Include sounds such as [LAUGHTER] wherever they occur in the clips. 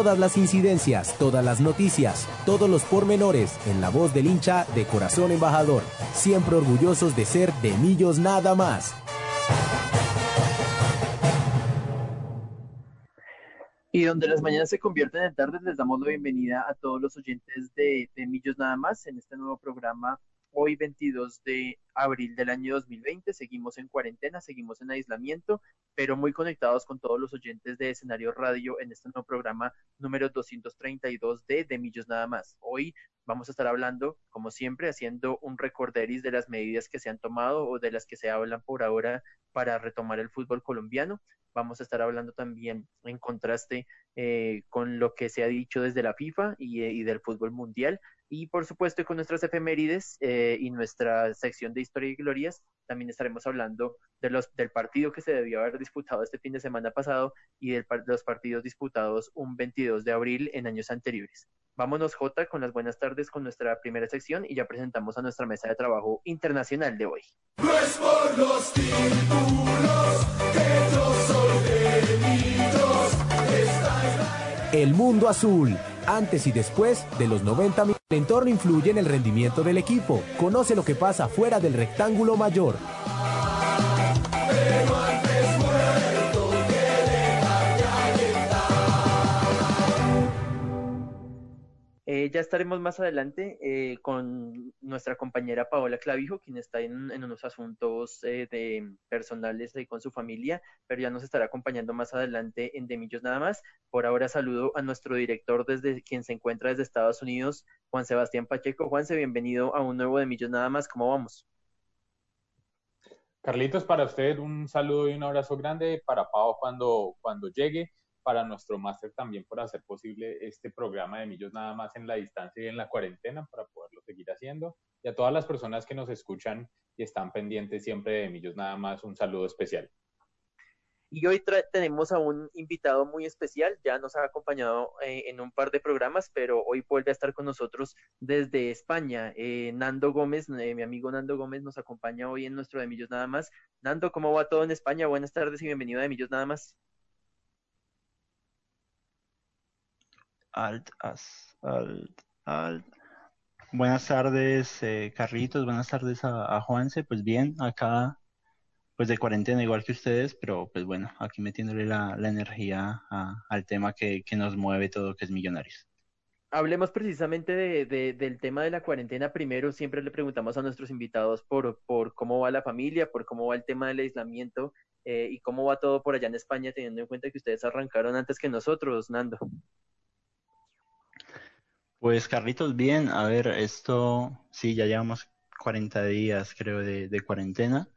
Todas las incidencias, todas las noticias, todos los pormenores en la voz del hincha de corazón embajador. Siempre orgullosos de ser de Millos nada más. Y donde las mañanas se convierten en tardes, les damos la bienvenida a todos los oyentes de, de Millos Nada más en este nuevo programa Hoy 22 de abril del año 2020, seguimos en cuarentena, seguimos en aislamiento, pero muy conectados con todos los oyentes de escenario radio en este nuevo programa número 232 de De Millos Nada más. Hoy vamos a estar hablando, como siempre, haciendo un recorderis de las medidas que se han tomado o de las que se hablan por ahora para retomar el fútbol colombiano. Vamos a estar hablando también en contraste eh, con lo que se ha dicho desde la FIFA y, y del fútbol mundial y por supuesto con nuestras efemérides eh, y nuestra sección de historia y glorias, también estaremos hablando de los, del partido que se debió haber disputado este fin de semana pasado y de los partidos disputados un 22 de abril en años anteriores. Vámonos, Jota, con las buenas tardes con nuestra primera sección y ya presentamos a nuestra mesa de trabajo internacional de hoy. No es por los títulos que yo soy de El mundo azul, antes y después de los 90 minutos. El entorno influye en el rendimiento del equipo. Conoce lo que pasa fuera del rectángulo mayor. Eh, ya estaremos más adelante eh, con nuestra compañera Paola Clavijo, quien está en, unos asuntos eh, de personales con su familia, pero ya nos estará acompañando más adelante en Demillos nada más. Por ahora saludo a nuestro director desde quien se encuentra desde Estados Unidos, Juan Sebastián Pacheco. Juanse, bienvenido a un nuevo Demillos nada más. ¿Cómo vamos? Carlitos, para usted un saludo y un abrazo grande para Pau cuando, cuando llegue para nuestro máster también por hacer posible este programa de Millos nada más en la distancia y en la cuarentena para poderlo seguir haciendo. Y a todas las personas que nos escuchan y están pendientes siempre de Millos nada más, un saludo especial. Y hoy tenemos a un invitado muy especial, ya nos ha acompañado eh, en un par de programas, pero hoy vuelve a estar con nosotros desde España. Eh, Nando Gómez, eh, mi amigo Nando Gómez, nos acompaña hoy en nuestro de Millos Nada más. Nando, ¿cómo va todo en España? Buenas tardes y bienvenido a de Millos Nada más. Alt, as, alt, alt. Buenas tardes, eh, Carlitos. Buenas tardes a, Juanse. Pues bien, acá, pues de cuarentena igual que ustedes, pero pues bueno, aquí metiéndole la, energía al tema que, nos mueve todo, que es Millonarios. Hablemos precisamente de, del tema de la cuarentena. Primero, siempre le preguntamos a nuestros invitados por, por cómo va la familia, por cómo va el tema del aislamiento eh, y cómo va todo por allá en España, teniendo en cuenta que ustedes arrancaron antes que nosotros, Nando. Pues Carlitos, bien, a ver, esto sí, ya llevamos 40 días creo de, cuarentena.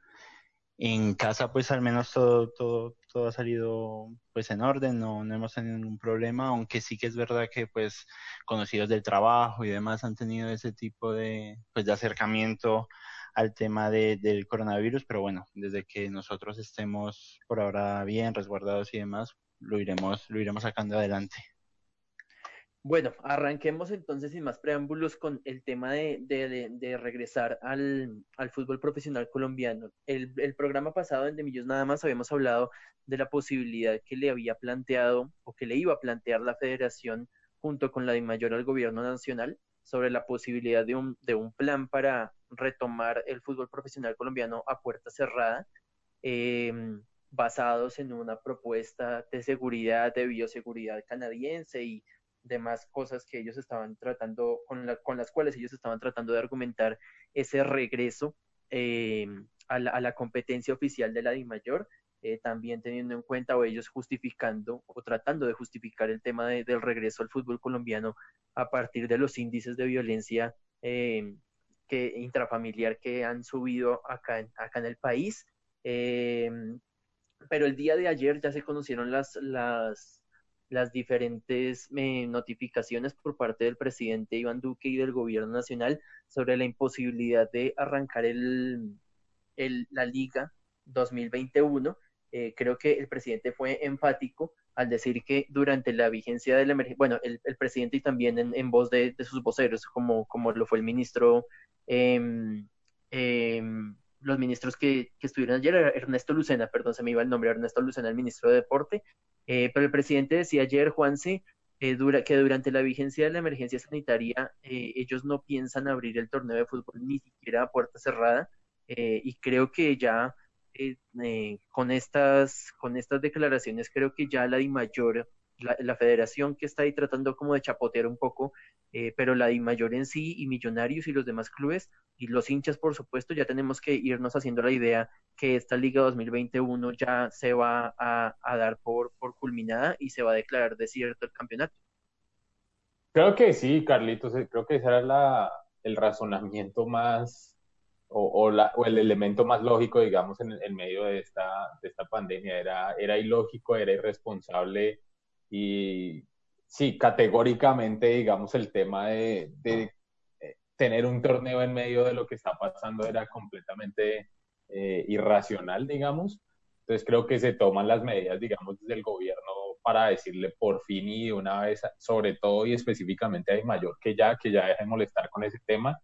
En casa pues al menos todo, todo, todo ha salido pues en orden, no, no hemos tenido ningún problema, aunque sí que es verdad que pues conocidos del trabajo y demás han tenido ese tipo de pues de acercamiento al tema de, del coronavirus, pero bueno, desde que nosotros estemos por ahora bien, resguardados y demás, lo iremos, lo iremos sacando adelante. Bueno, arranquemos entonces sin más preámbulos con el tema de, regresar al, fútbol profesional colombiano. El, el, programa pasado en De Millos nada más habíamos hablado de la posibilidad que le había planteado o que le iba a plantear la federación junto con la de mayor al gobierno nacional sobre la posibilidad de un, de un plan para retomar el fútbol profesional colombiano a puerta cerrada. Em, basados en una propuesta de seguridad, de bioseguridad canadiense y demás cosas que ellos estaban tratando, con, con las cuales ellos estaban tratando de argumentar ese regreso eh, a, la, competencia oficial de la DIMAYOR, eh, también teniendo en cuenta o ellos justificando o tratando de justificar el tema del regreso al fútbol colombiano a partir de los índices de violencia eh, que, intrafamiliar que han subido acá, acá en el país pero el día de ayer ya se conocieron las, las, las diferentes eh, notificaciones por parte del presidente Iván Duque y del gobierno nacional sobre la imposibilidad de arrancar el, el, la liga 2021. Eh, creo que el presidente fue enfático al decir que durante la vigencia de la emergencia, bueno, el, el, presidente y también en, en voz de, de, sus voceros, como, como lo fue el ministro, eh, los ministros que, que, estuvieron ayer, Ernesto Lucena, perdón, se me iba el nombre, Ernesto Lucena, el ministro de Deporte, eh, pero el presidente decía ayer, Juanse, eh, dura, que durante la vigencia de la emergencia sanitaria eh, ellos no piensan abrir el torneo de fútbol ni siquiera a puerta cerrada y creo que ya con, estas, con estas declaraciones creo que ya la Di Mayor la, federación que está ahí tratando como de chapotear un poco, eh, pero la mayor en sí y Millonarios y los demás clubes y los hinchas, por supuesto, ya tenemos que irnos haciendo la idea que esta Liga 2021 ya se va a, dar por, por culminada y se va a declarar desierto el campeonato. Creo que sí, Carlitos, eh, creo que ese era la, el razonamiento más o, o, la, o, el elemento más lógico, digamos, en, en medio de esta, de esta pandemia. Era, era ilógico, era irresponsable y sí, categóricamente, digamos, el tema de, de eh, tener un torneo en medio de lo que está pasando era completamente eh, irracional, digamos. Entonces creo que se toman las medidas, digamos, desde el gobierno para decirle por fin y de una vez, sobre todo y específicamente a Mayor, que ya, que ya deje de molestar con ese tema,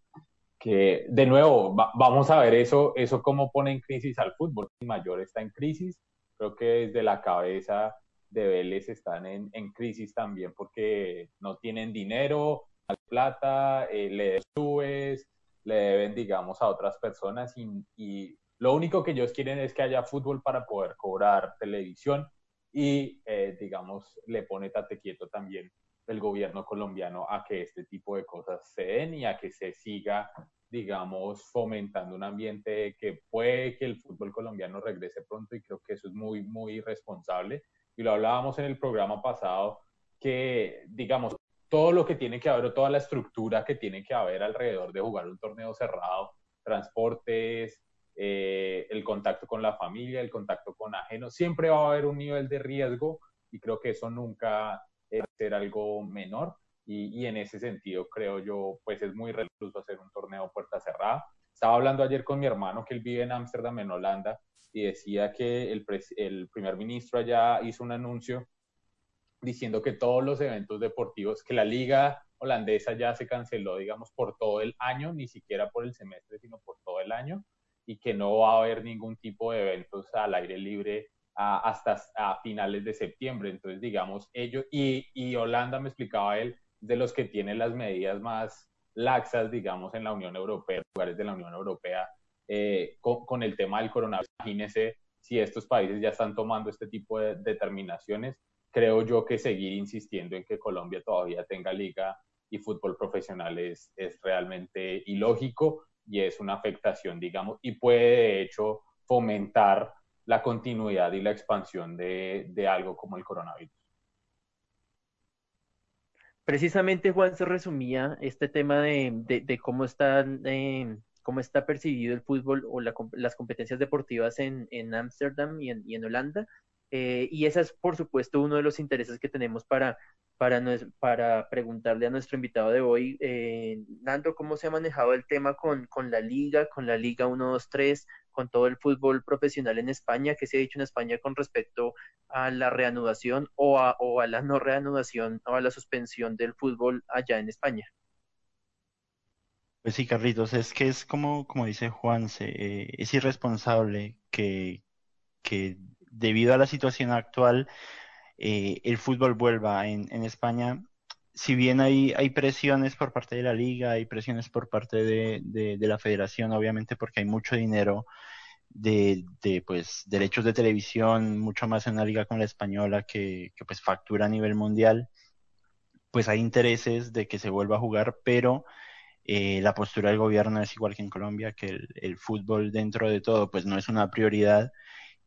que de nuevo, va, vamos a ver eso, eso cómo pone en crisis al fútbol. Mayor está en crisis, creo que desde la cabeza de Vélez están en, en crisis también porque no tienen dinero, plata, eh, le subes, le deben, digamos, a otras personas y, y, lo único que ellos quieren es que haya fútbol para poder cobrar televisión y, eh, digamos, le pone tate quieto también el gobierno colombiano a que este tipo de cosas se den y a que se siga, digamos, fomentando un ambiente que puede que el fútbol colombiano regrese pronto y creo que eso es muy, muy irresponsable y lo hablábamos en el programa pasado, que digamos, todo lo que tiene que haber o toda la estructura que tiene que haber alrededor de jugar un torneo cerrado, transportes, eh, el contacto con la familia, el contacto con ajenos, siempre va a haber un nivel de riesgo y creo que eso nunca debe ser algo menor y, y en ese sentido creo yo pues es muy recluso hacer un torneo puerta cerrada. Estaba hablando ayer con mi hermano que él vive en Ámsterdam, en Holanda, y decía que el, el primer ministro allá hizo un anuncio diciendo que todos los eventos deportivos, que la liga holandesa ya se canceló, digamos, por todo el año, ni siquiera por el semestre, sino por todo el año, y que no va a haber ningún tipo de eventos al aire libre hasta a finales de septiembre. Entonces, digamos, ellos, y, y Holanda, me explicaba él, de los que tienen las medidas más laxas, digamos, en la Unión Europea, lugares de la Unión Europea, eh, con, con, el tema del coronavirus. Imagínese si estos países ya están tomando este tipo de determinaciones. Creo yo que seguir insistiendo en que Colombia todavía tenga liga y fútbol profesional es, es realmente ilógico y es una afectación, digamos, y puede de hecho fomentar la continuidad y la expansión de, de algo como el coronavirus. Precisamente, Juan, se resumía este tema de, de, de cómo están eh, cómo está percibido el fútbol o la, las competencias deportivas en Ámsterdam y, y en, Holanda. Eh, y ese es, por supuesto, uno de los intereses que tenemos para, para, para preguntarle a nuestro invitado de hoy. Eh, Nando, ¿cómo se ha manejado el tema con, con la liga, con la Liga 1, 2, 3, con todo el fútbol profesional en España? ¿Qué se ha dicho en España con respecto a la reanudación o a, o a la no reanudación o a la suspensión del fútbol allá en España? Pues sí, Carlitos, es que es como, como dice Juan, eh, es irresponsable que, que, debido a la situación actual eh, el fútbol vuelva en, España. Si bien hay, hay presiones por parte de la liga, hay presiones por parte de, de, la federación, obviamente porque hay mucho dinero de, de, pues, derechos de televisión, mucho más en una liga con la española que, que pues factura a nivel mundial, pues hay intereses de que se vuelva a jugar, pero eh, la postura del gobierno es igual que en Colombia, que el, fútbol dentro de todo pues no es una prioridad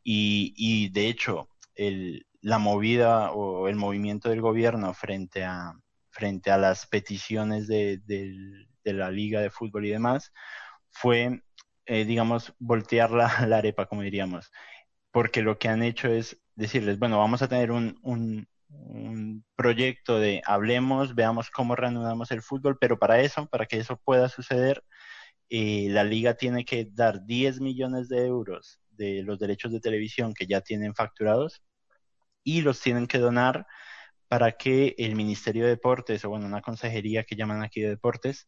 y, y de hecho el, la movida o el movimiento del gobierno frente a, frente a las peticiones de, de, la liga de fútbol y demás fue, eh, digamos, voltear la, [LAUGHS] la, arepa, como diríamos. porque lo que han hecho es decirles, bueno, vamos a tener un, proyecto de hablemos, veamos cómo reanudamos el fútbol, pero para eso, para que eso pueda suceder, eh, la liga tiene que dar 10 millones de euros de los derechos de televisión que ya tienen facturados y los tienen que donar para que el Ministerio de Deportes, o bueno, una consejería que llaman aquí de deportes,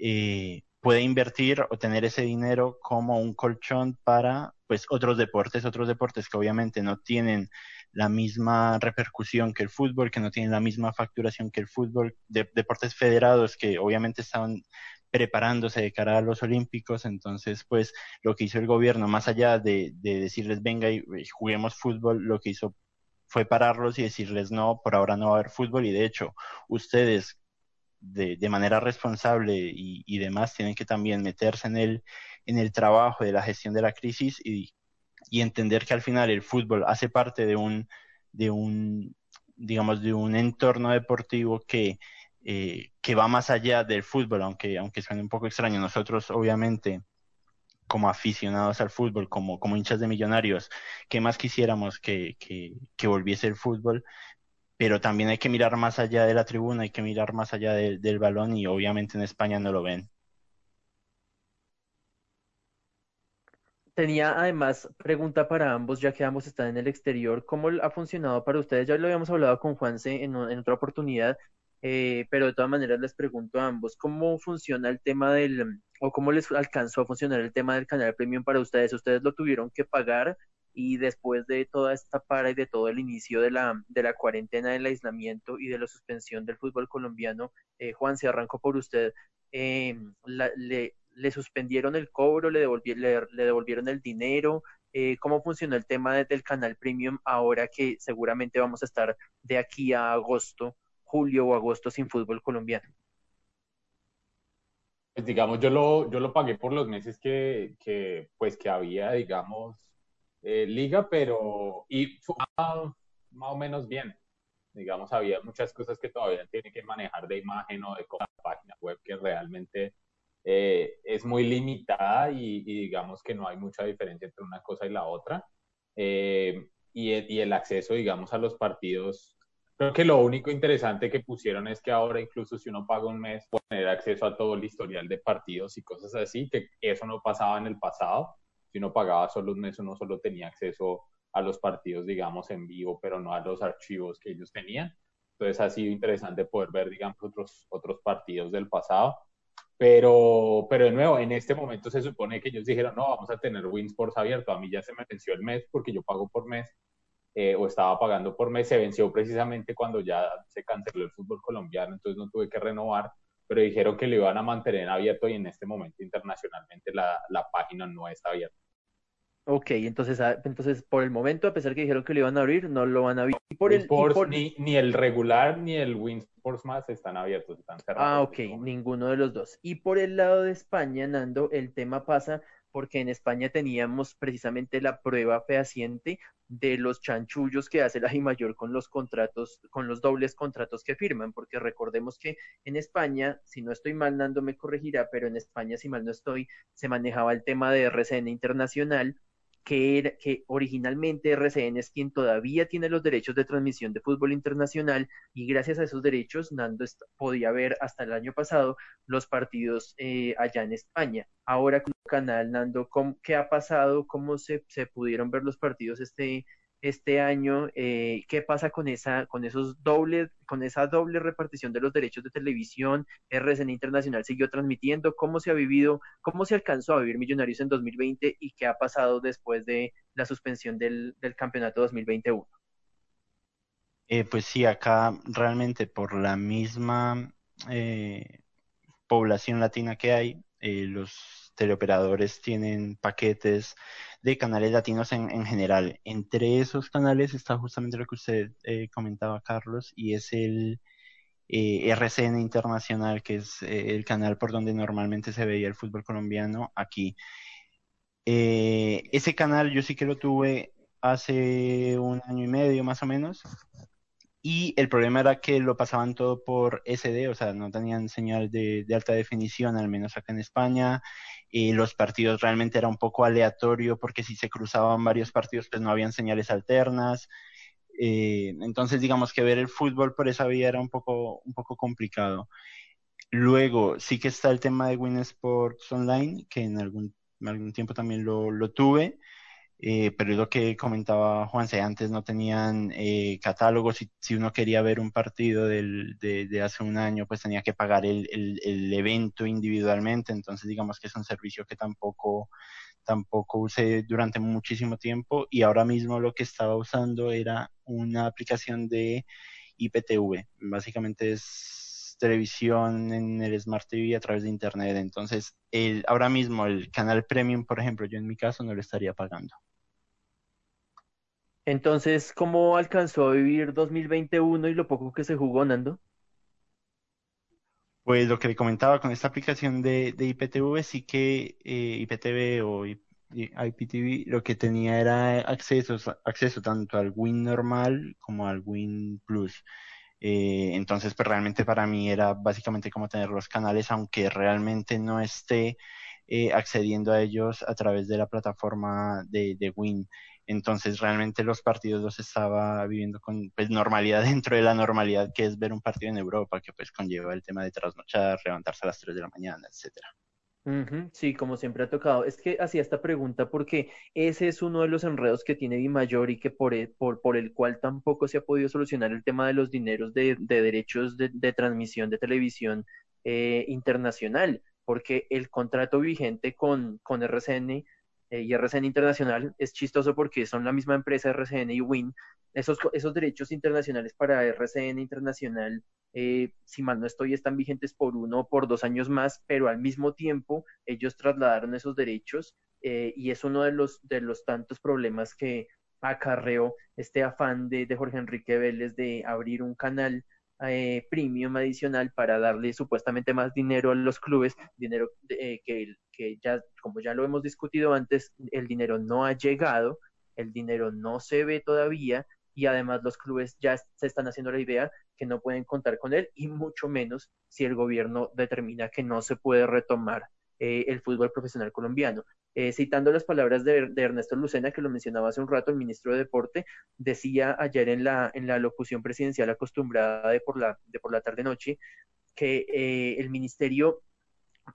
eh, pueda invertir o tener ese dinero como un colchón para pues otros deportes, otros deportes que obviamente no tienen la misma repercusión que el fútbol, que no tienen la misma facturación que el fútbol, deportes federados que obviamente estaban preparándose de cara a los Olímpicos, entonces pues lo que hizo el gobierno, más allá de, de decirles venga y juguemos fútbol, lo que hizo fue pararlos y decirles no, por ahora no va a haber fútbol y de hecho ustedes de, de manera responsable y, y, demás tienen que también meterse en el, en el trabajo de la gestión de la crisis y, y entender que al final el fútbol hace parte de un, de un digamos, de un entorno deportivo que, eh, que va más allá del fútbol, aunque, aunque suene un poco extraño. Nosotros, obviamente, como aficionados al fútbol, como, como hinchas de millonarios, ¿qué más quisiéramos que, que, volviese el fútbol? Pero también hay que mirar más allá de la tribuna, hay que mirar más allá del balón y obviamente en España no lo ven. Tenía además pregunta para ambos, ya que ambos están en el exterior. ¿Cómo ha funcionado para ustedes? Ya lo habíamos hablado con Juanse en, en otra oportunidad, eh, pero de todas maneras les pregunto a ambos, ¿cómo funciona el tema del, o cómo les alcanzó a funcionar el tema del canal premium para ustedes? ¿Ustedes lo tuvieron que pagar y después de toda esta para y de todo el inicio de la, de la cuarentena, del aislamiento y de la suspensión del fútbol colombiano, eh, Juan, se arrancó por usted, eh, le, le, suspendieron el cobro, le, devolvieron, le, devolvieron el dinero, eh, cómo funcionó el tema del canal premium ahora que seguramente vamos a estar de aquí a agosto julio o agosto sin fútbol colombiano? Pues digamos, yo lo, yo lo pagué por los meses que, que pues que había, digamos, eh, liga, pero y fue más o menos bien. Digamos, había muchas cosas que todavía tiene que manejar de imagen o de la página web que realmente eh, es muy limitada y, digamos que no hay mucha diferencia entre una cosa y la otra. Eh, y, y, el acceso, digamos, a los partidos Creo que lo único interesante que pusieron es que ahora incluso si uno paga un mes puede tener acceso a todo el historial de partidos y cosas así, que eso no pasaba en el pasado. Si uno pagaba solo un mes, uno solo tenía acceso a los partidos, digamos, en vivo, pero no a los archivos que ellos tenían. Entonces ha sido interesante poder ver, digamos, otros, otros partidos del pasado. Pero, pero de nuevo, en este momento se supone que ellos dijeron, no, vamos a tener Winsports abierto. A mí ya se me venció el mes porque yo pago por mes eh, o estaba pagando por mes, se venció precisamente cuando ya se canceló el fútbol colombiano, entonces no tuve que renovar, pero dijeron que lo iban a mantener abierto y en este momento internacionalmente la, la página no está abierta. Ok, entonces, ah, entonces por el momento, a pesar que dijeron que lo iban a abrir, no lo van a abrir. Por el, por... Ni, ni, el regular ni el Winsports más están abiertos, están cerrados. Ah, ok, ninguno de los dos. Y por el lado de España, Nando, el tema pasa porque en España teníamos precisamente la prueba fehaciente de los chanchullos que hace la mayor con los contratos, con los dobles contratos que firman, porque recordemos que en España, si no estoy mal, Nando me corregirá, pero en España, si mal no estoy, se manejaba el tema de RCN internacional que, que originalmente RCN es quien todavía tiene los derechos de transmisión de fútbol internacional y gracias a esos derechos Nando podía ver hasta el año pasado los partidos eh, allá en España. Ahora con el canal Nando, ¿qué ha pasado? ¿Cómo se, se pudieron ver los partidos este, este año, eh, qué pasa con esa, con esos dobles, con esa doble repartición de los derechos de televisión, RCN Internacional siguió transmitiendo, cómo se ha vivido, cómo se alcanzó a vivir Millonarios en 2020 y qué ha pasado después de la suspensión del, del campeonato 2021. Eh, pues sí, acá realmente por la misma eh, población latina que hay, los teleoperadores tienen paquetes de canales latinos en, general. Entre esos canales está justamente lo que usted eh, comentaba, Carlos, y es el eh, RCN Internacional, que es eh, el canal por donde normalmente se veía el fútbol colombiano aquí. ese canal yo sí que lo tuve hace un año y medio más o menos. Y el problema era que lo pasaban todo por SD, o sea, no tenían señal de alta definición, al menos acá en España. Y los partidos realmente era un poco aleatorio porque si se cruzaban varios partidos pues no habían señales alternas. Eh, entonces digamos que ver el fútbol por esa vía era un poco, un poco complicado. Luego sí que está el tema de Win Sports Online, que en algún, algún tiempo también lo, lo tuve. Eh, pero es lo que comentaba Juanse, antes no tenían eh, catálogos, si, si, uno quería ver un partido de, hace un año, pues tenía que pagar el, el, el, evento individualmente, entonces digamos que es un servicio que tampoco, tampoco usé durante muchísimo tiempo y ahora mismo lo que estaba usando era una aplicación de IPTV, básicamente es televisión en el Smart TV a través de Internet. Entonces, el, ahora mismo el canal Premium, por ejemplo, yo en mi caso no lo estaría pagando. Entonces, ¿cómo alcanzó a vivir 2021 y lo poco que se jugó, Nando? Pues lo que le comentaba con esta aplicación de, IPTV, sí que eh, IPTV o IPTV lo que tenía era acceso, acceso tanto al Win normal como al Win Plus. Eh, entonces, pues realmente para mí era básicamente como tener los canales, aunque realmente no esté eh, accediendo a ellos a través de la plataforma de, de Win. Entonces realmente los partidos los estaba viviendo con pues, normalidad [LAUGHS] dentro de la normalidad que es ver un partido en Europa, que pues conlleva el tema de trasnochar, levantarse a las 3 de la mañana, etcétera. Uh sí, como siempre ha tocado. Es que hacía esta pregunta porque ese es uno de los enredos que tiene Di Mayor y que por, el, por, por el cual tampoco se ha podido solucionar el tema de los dineros de, de derechos de, de, transmisión de televisión eh, internacional, porque el contrato vigente con, con RCN eh, y RCN Internacional es chistoso porque son la misma empresa RCN y Win. Esos, esos derechos internacionales para RCN Internacional, eh, si mal no estoy, están vigentes por uno o por dos años más, pero al mismo tiempo ellos trasladaron esos derechos eh, y es uno de los, de los tantos problemas que acarreó este afán de, de Jorge Enrique Vélez de abrir un canal eh, premium adicional para darle supuestamente más dinero a los clubes, dinero eh, que, que ya, como ya lo hemos discutido antes, el dinero no ha llegado, el dinero no se ve todavía y además los clubes ya se están haciendo la idea que no pueden contar con él y mucho menos si el gobierno determina que no se puede retomar eh, el fútbol profesional colombiano. Eh, citando las palabras de, de, Ernesto Lucena, que lo mencionaba hace un rato, el ministro de Deporte, decía ayer en la, en la locución presidencial acostumbrada de por la, de por la tarde-noche, que eh, el ministerio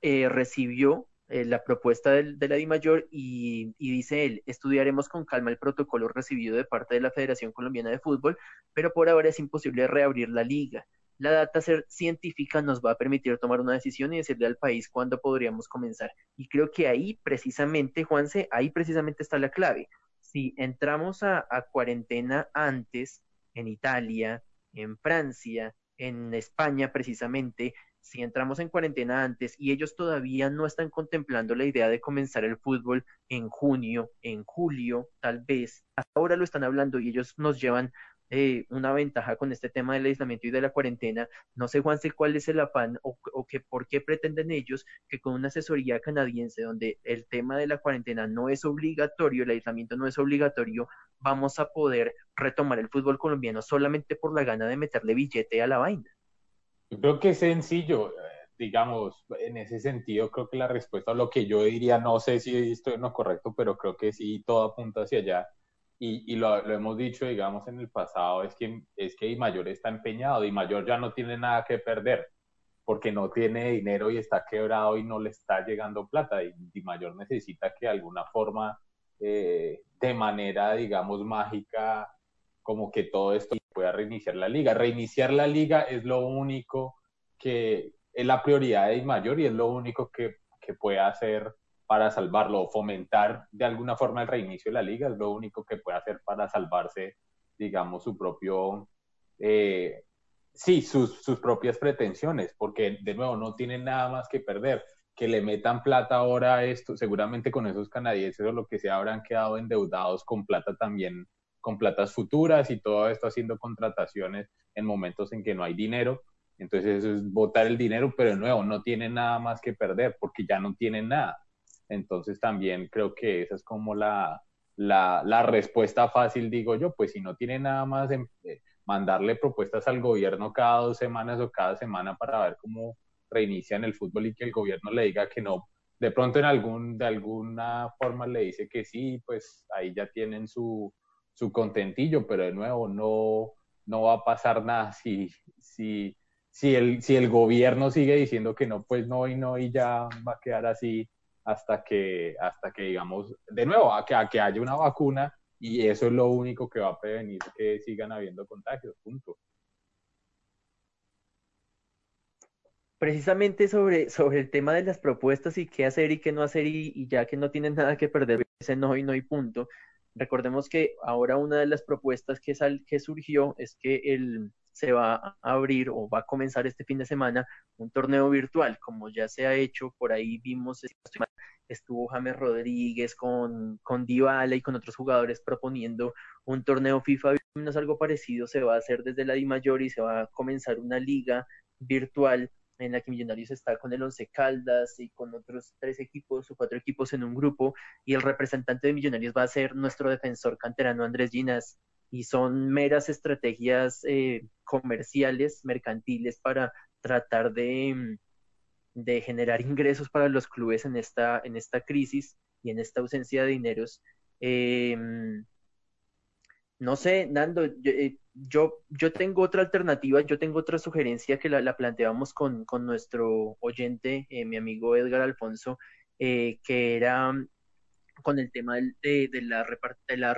eh, recibió eh, la propuesta del, de la DIMAYOR y, y dice él, estudiaremos con calma el protocolo recibido de parte de la Federación Colombiana de Fútbol, pero por ahora es imposible reabrir la liga la data ser científica nos va a permitir tomar una decisión y decirle al país cuándo podríamos comenzar. Y creo que ahí precisamente, Juanse, ahí precisamente está la clave. Si entramos a, a cuarentena antes, en Italia, en Francia, en España precisamente, si entramos en cuarentena antes y ellos todavía no están contemplando la idea de comenzar el fútbol en junio, en julio, tal vez, hasta ahora lo están hablando y ellos nos llevan eh, una ventaja con este tema del aislamiento y de la cuarentena. No sé, Juanse, cuál es el afán o, que por qué pretenden ellos que con una asesoría canadiense donde el tema de la cuarentena no es obligatorio, el aislamiento no es obligatorio, vamos a poder retomar el fútbol colombiano solamente por la gana de meterle billete a la vaina. Yo creo que es sencillo, digamos, en ese sentido, creo que la respuesta a lo que yo diría, no sé si estoy en lo correcto, pero creo que sí, todo apunta hacia allá y, y lo, hemos dicho, digamos, en el pasado, es que, es que Di Mayor está empeñado, Di Mayor ya no tiene nada que perder, porque no tiene dinero y está quebrado y no le está llegando plata, y Di Mayor necesita que de alguna forma, eh, de manera, digamos, mágica, como que todo esto pueda reiniciar la liga. Reiniciar la liga es lo único que es la prioridad de Di Mayor y es lo único que, que puede hacer para salvarlo, fomentar de alguna forma el reinicio de la liga, es lo único que puede hacer para salvarse, digamos, su propio, eh, sí, sus, sus propias pretensiones, porque de nuevo no tienen nada más que perder. Que le metan plata ahora a esto, seguramente con esos canadienses o lo que sea habrán quedado endeudados con plata también, con platas futuras y todo esto haciendo contrataciones en momentos en que no hay dinero. Entonces eso es botar el dinero, pero de nuevo no tienen nada más que perder porque ya no tienen nada. Entonces también creo que esa es como la, la, respuesta fácil, digo yo, pues si no tiene nada más, eh, mandarle propuestas al gobierno cada dos semanas o cada semana para ver cómo reinician el fútbol y que el gobierno le diga que no, de pronto en algún, de alguna forma le dice que sí, pues ahí ya tienen su, su contentillo, pero de nuevo no, no va a pasar nada si, si, si, el, si el gobierno sigue diciendo que no, pues no y no y ya va a quedar así hasta que, hasta que digamos, de nuevo, a que, que haya una vacuna y eso es lo único que va a prevenir que sigan habiendo contagios, punto. Precisamente sobre, sobre el tema de las propuestas y qué hacer y qué no hacer y, ya que no tienen nada que perder, ese no y no y punto. Recordemos que ahora una de las propuestas que, sal, que surgió es que el, se va a abrir o va a comenzar este fin de semana un torneo virtual, como ya se ha hecho, por ahí vimos, estuvo James Rodríguez con, con y con otros jugadores proponiendo un torneo FIFA, menos algo parecido se va a hacer desde la Di Mayor y se va a comenzar una liga virtual en la que Millonarios está con el Once Caldas y con otros tres equipos o cuatro equipos en un grupo y el representante de Millonarios va a ser nuestro defensor canterano Andrés Ginas y son meras estrategias eh, comerciales, mercantiles para tratar de, mm, de, generar ingresos para los clubes en esta, en esta crisis y en esta ausencia de dineros. Eh, mm, no sé, Nando, eh, yo, yo, tengo otra alternativa, yo tengo otra sugerencia que la, la planteamos con, con, nuestro oyente, mi amigo Edgar Alfonso, que era mm, con el tema de, de la, de la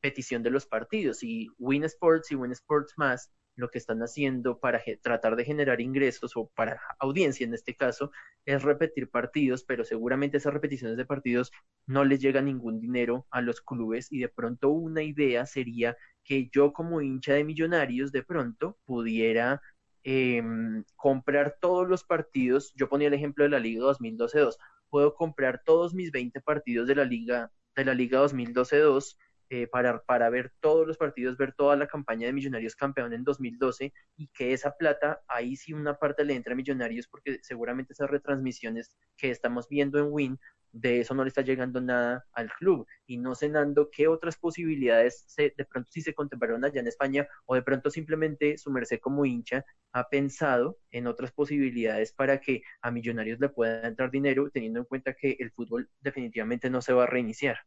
petición de los partidos y Win Sports y Win Sports más lo que están haciendo para tratar de generar ingresos o para audiencia en este caso es repetir partidos, pero seguramente esas repeticiones de partidos no les llega ningún dinero a los clubes y de pronto una idea sería que yo como hincha de millonarios de pronto pudiera em, comprar todos los partidos, yo ponía el ejemplo de la Liga 2012-2, puedo comprar todos mis 20 partidos de la Liga de la Liga 2012-2 eh, para, para ver todos los partidos, ver toda la campaña de Millonarios campeón en 2012 y que esa plata, ahí sí una parte le entra a Millonarios porque seguramente esas retransmisiones que estamos viendo en Win, de eso no le está llegando nada al club y no cenando qué otras posibilidades se, de pronto si se contemplaron allá en España o de pronto simplemente su merced como hincha ha pensado en otras posibilidades para que a Millonarios le pueda entrar dinero teniendo en cuenta que el fútbol definitivamente no se va a reiniciar.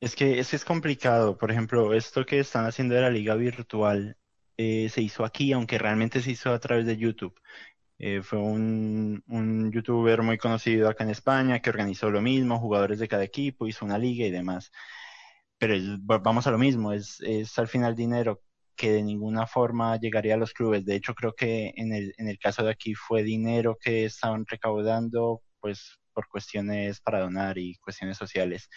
Es que es, es complicado. Por ejemplo, esto que están haciendo de la liga virtual eh, se hizo aquí, aunque realmente se hizo a través de YouTube. Eh, fue un, un, youtuber muy conocido acá en España que organizó lo mismo, jugadores de cada equipo, hizo una liga y demás. Pero vamos a lo mismo, es, es al final dinero que de ninguna forma llegaría a los clubes. De hecho, creo que en el, en el caso de aquí fue dinero que estaban recaudando pues por cuestiones para donar y cuestiones sociales.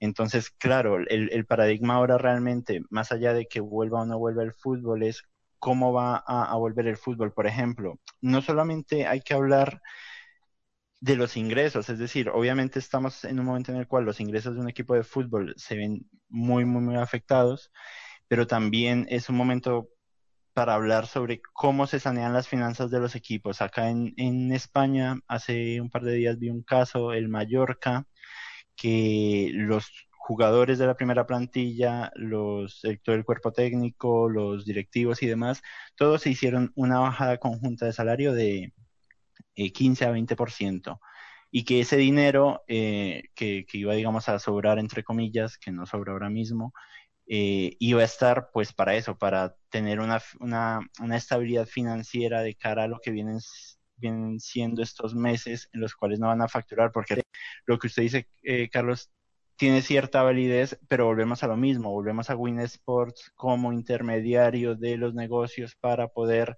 Entonces, claro, el, paradigma ahora realmente, más allá de que vuelva o no vuelva el fútbol, es cómo va a, volver el fútbol. Por ejemplo, no solamente hay que hablar de los ingresos, es decir, obviamente estamos en un momento en el cual los ingresos de un equipo de fútbol se ven muy, muy, muy afectados, pero también es un momento para hablar sobre cómo se sanean las finanzas de los equipos. Acá en, en España, hace un par de días vi un caso, el Mallorca, que los jugadores de la primera plantilla, los, el cuerpo técnico, los directivos y demás, todos se hicieron una bajada conjunta de salario de 15 eh, a 20%. Y que ese dinero eh, que, iba, digamos, a sobrar, entre comillas, que no sobra ahora mismo, eh, iba a estar pues para eso, para tener una, una, una, estabilidad financiera de cara a lo que vienen vienen siendo estos meses en los cuales no van a facturar, porque lo que usted dice, eh, Carlos, tiene cierta validez, pero volvemos a lo mismo, volvemos a Win Sports como intermediario de los negocios para poder,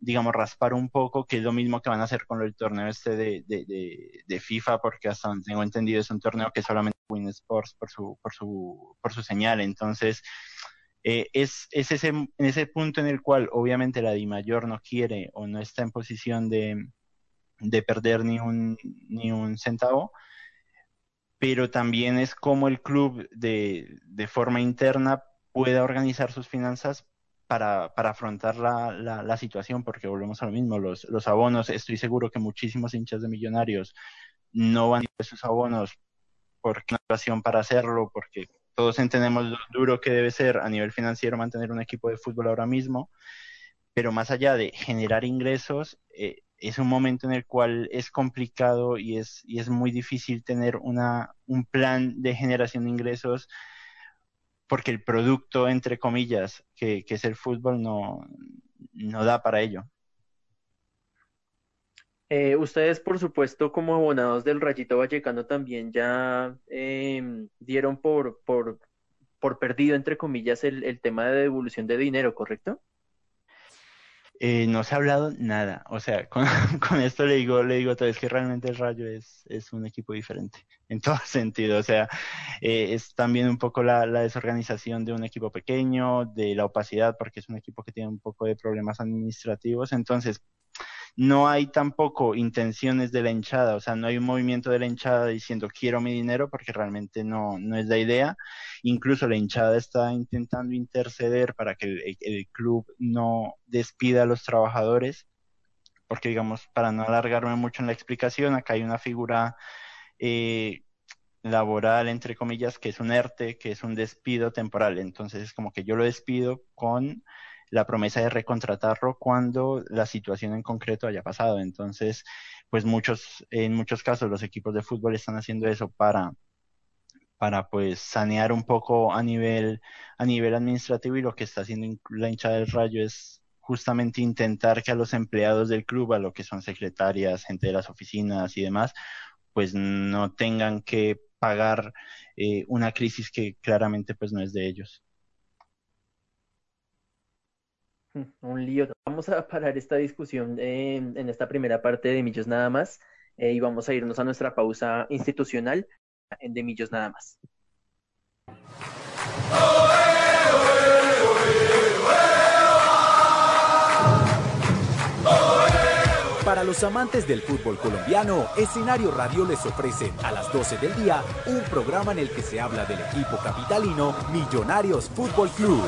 digamos, raspar un poco, que es lo mismo que van a hacer con el torneo este de, de, de, FIFA, porque hasta donde tengo entendido es un torneo que solamente Win Sports por su, por su, por su señal, entonces eh, es, es ese, ese punto en el cual obviamente la Di Mayor no quiere o no está en posición de, de perder ni un, ni un centavo, pero también es como el club de, de forma interna pueda organizar sus finanzas para, para afrontar la, la, situación, porque volvemos a lo mismo, los, los abonos, estoy seguro que muchísimos hinchas de millonarios no van a sus abonos porque una situación para hacerlo, porque todos entendemos lo duro que debe ser a nivel financiero mantener un equipo de fútbol ahora mismo, pero más allá de generar ingresos, eh, es un momento en el cual es complicado y es, y es muy difícil tener una, un plan de generación de ingresos porque el producto, entre comillas, que, es el fútbol, no, no da para ello. Eh, ustedes, por supuesto, como abonados del Rayito Vallecano, también ya em, dieron por, por, por perdido, entre comillas, el, el tema de devolución de dinero, ¿correcto? Eh, no se ha hablado nada. O sea, con, [LAUGHS] esto le digo, le digo otra vez que realmente el Rayo es, es un equipo diferente [LAUGHS] en todo sentido. O sea, eh, es también un poco la, la, desorganización de un equipo pequeño, de la opacidad, porque es un equipo que tiene un poco de problemas administrativos. Entonces, no hay tampoco intenciones de la hinchada, o sea, no hay un movimiento de la hinchada diciendo quiero mi dinero porque realmente no, no es la idea. Incluso la hinchada está intentando interceder para que el, club no despida a los trabajadores, porque digamos, para no alargarme mucho en la explicación, acá hay una figura eh, laboral, entre comillas, que es un ERTE, que es un despido temporal. Entonces es como que yo lo despido con la promesa de recontratarlo cuando la situación en concreto haya pasado. Entonces, pues muchos, en muchos casos los equipos de fútbol están haciendo eso para para pues sanear un poco a nivel a nivel administrativo y lo que está haciendo la hinchada del Rayo es justamente intentar que a los empleados del club, a lo que son secretarias, gente de las oficinas y demás, pues no tengan que pagar eh, una crisis que claramente pues no es de ellos. Un lío. Vamos a parar esta discusión en esta primera parte de Millos Nada más eh, y vamos a irnos a nuestra pausa institucional en De Millos Nada más. Para los amantes del fútbol colombiano, Escenario Radio les ofrece a las 12 del día un programa en el que se habla del equipo capitalino Millonarios Fútbol Club.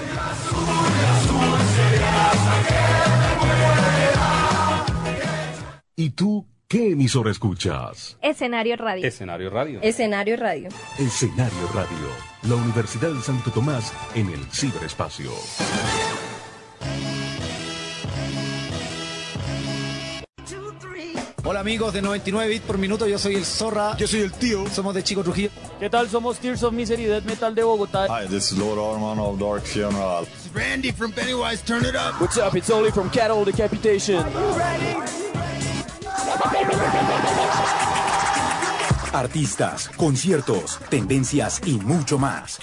¿Y tú qué emisor escuchas? Escenario Radio. Escenario Radio. Escenario Radio. Escenario Radio. La Universidad de Santo Tomás en el ciberespacio. Hola amigos de 99 bits por minuto, yo soy el Zorra. Yo soy el tío. Somos de Chico Trujillo. ¿Qué tal? Somos Tears of Misery Death Metal de Bogotá. Hi, this is Lord Armand of Dark Funeral. Randy from Pennywise, turn it up. What's up? It's Oli from Cattle Decapitation. Artistas, conciertos, tendencias y mucho más.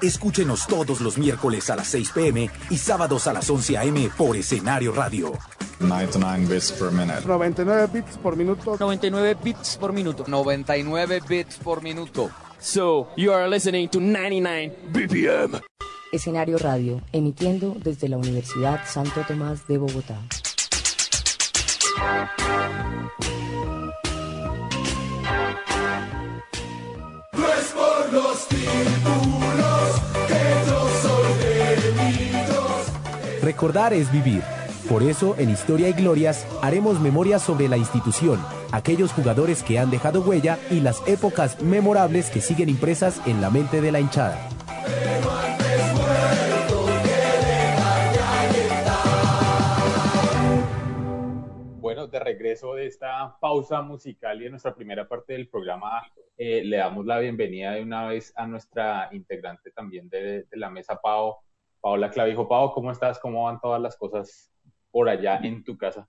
Escúchenos todos los miércoles a las 6 pm y sábados a las 11 am por Escenario Radio. 99 bits per minute. 99 bits por minuto. 99 bits por minuto. 99 bits por minuto. So, you are listening to 99 BPM. Escenario Radio, emitiendo desde la Universidad Santo Tomás de Bogotá. No es por los títulos que yo soy de Recordar es vivir. Por eso, en Historia y Glorias, haremos memoria sobre la institución, aquellos jugadores que han dejado huella y las épocas memorables que siguen impresas en la mente de la hinchada. De regreso de esta pausa musical y de nuestra primera parte del programa, eh, le damos la bienvenida de una vez a nuestra integrante también de, la mesa, Pau, Paola Clavijo. Pau, ¿cómo estás? ¿Cómo van todas las cosas por allá en tu casa.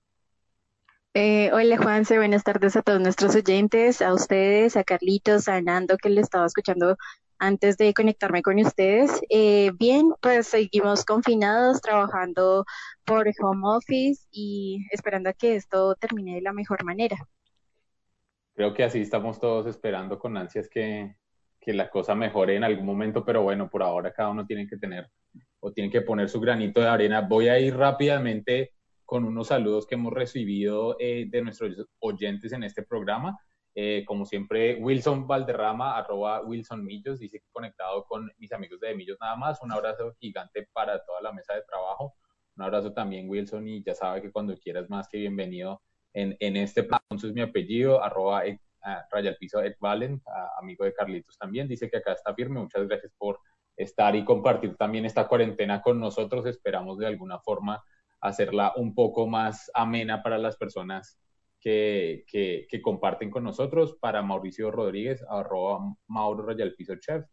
Eh, hola Juanse, buenas tardes a todos nuestros oyentes, a ustedes, a Carlitos, a Hernando que le estaba escuchando antes de conectarme con ustedes. Eh, bien, pues seguimos confinados, trabajando por home office y esperando a que esto termine de la mejor manera. Creo que así estamos todos esperando con ansias que, que la cosa mejore en algún momento, pero bueno, por ahora cada uno tiene que tener o tiene que poner su granito de arena. Voy a ir rápidamente con unos saludos que hemos recibido eh, de nuestros oyentes en este programa. Eh, como siempre, Wilson Valderrama, arroba Wilson Millos, dice que conectado con mis amigos de Millos nada más. Un abrazo gigante para toda la mesa de trabajo. Un abrazo también, Wilson, y ya sabe que cuando quieras más que bienvenido en, en este plan. Entonces, mi apellido, arroba Piso Ed Valen, amigo de Carlitos también, dice que acá está firme. Muchas gracias por estar y compartir también esta cuarentena con nosotros. Esperamos de alguna forma hacerla un poco más amena para las personas que, que, comparten con nosotros. Para Mauricio Rodríguez, arroba Mauro Rayalpiso Chef.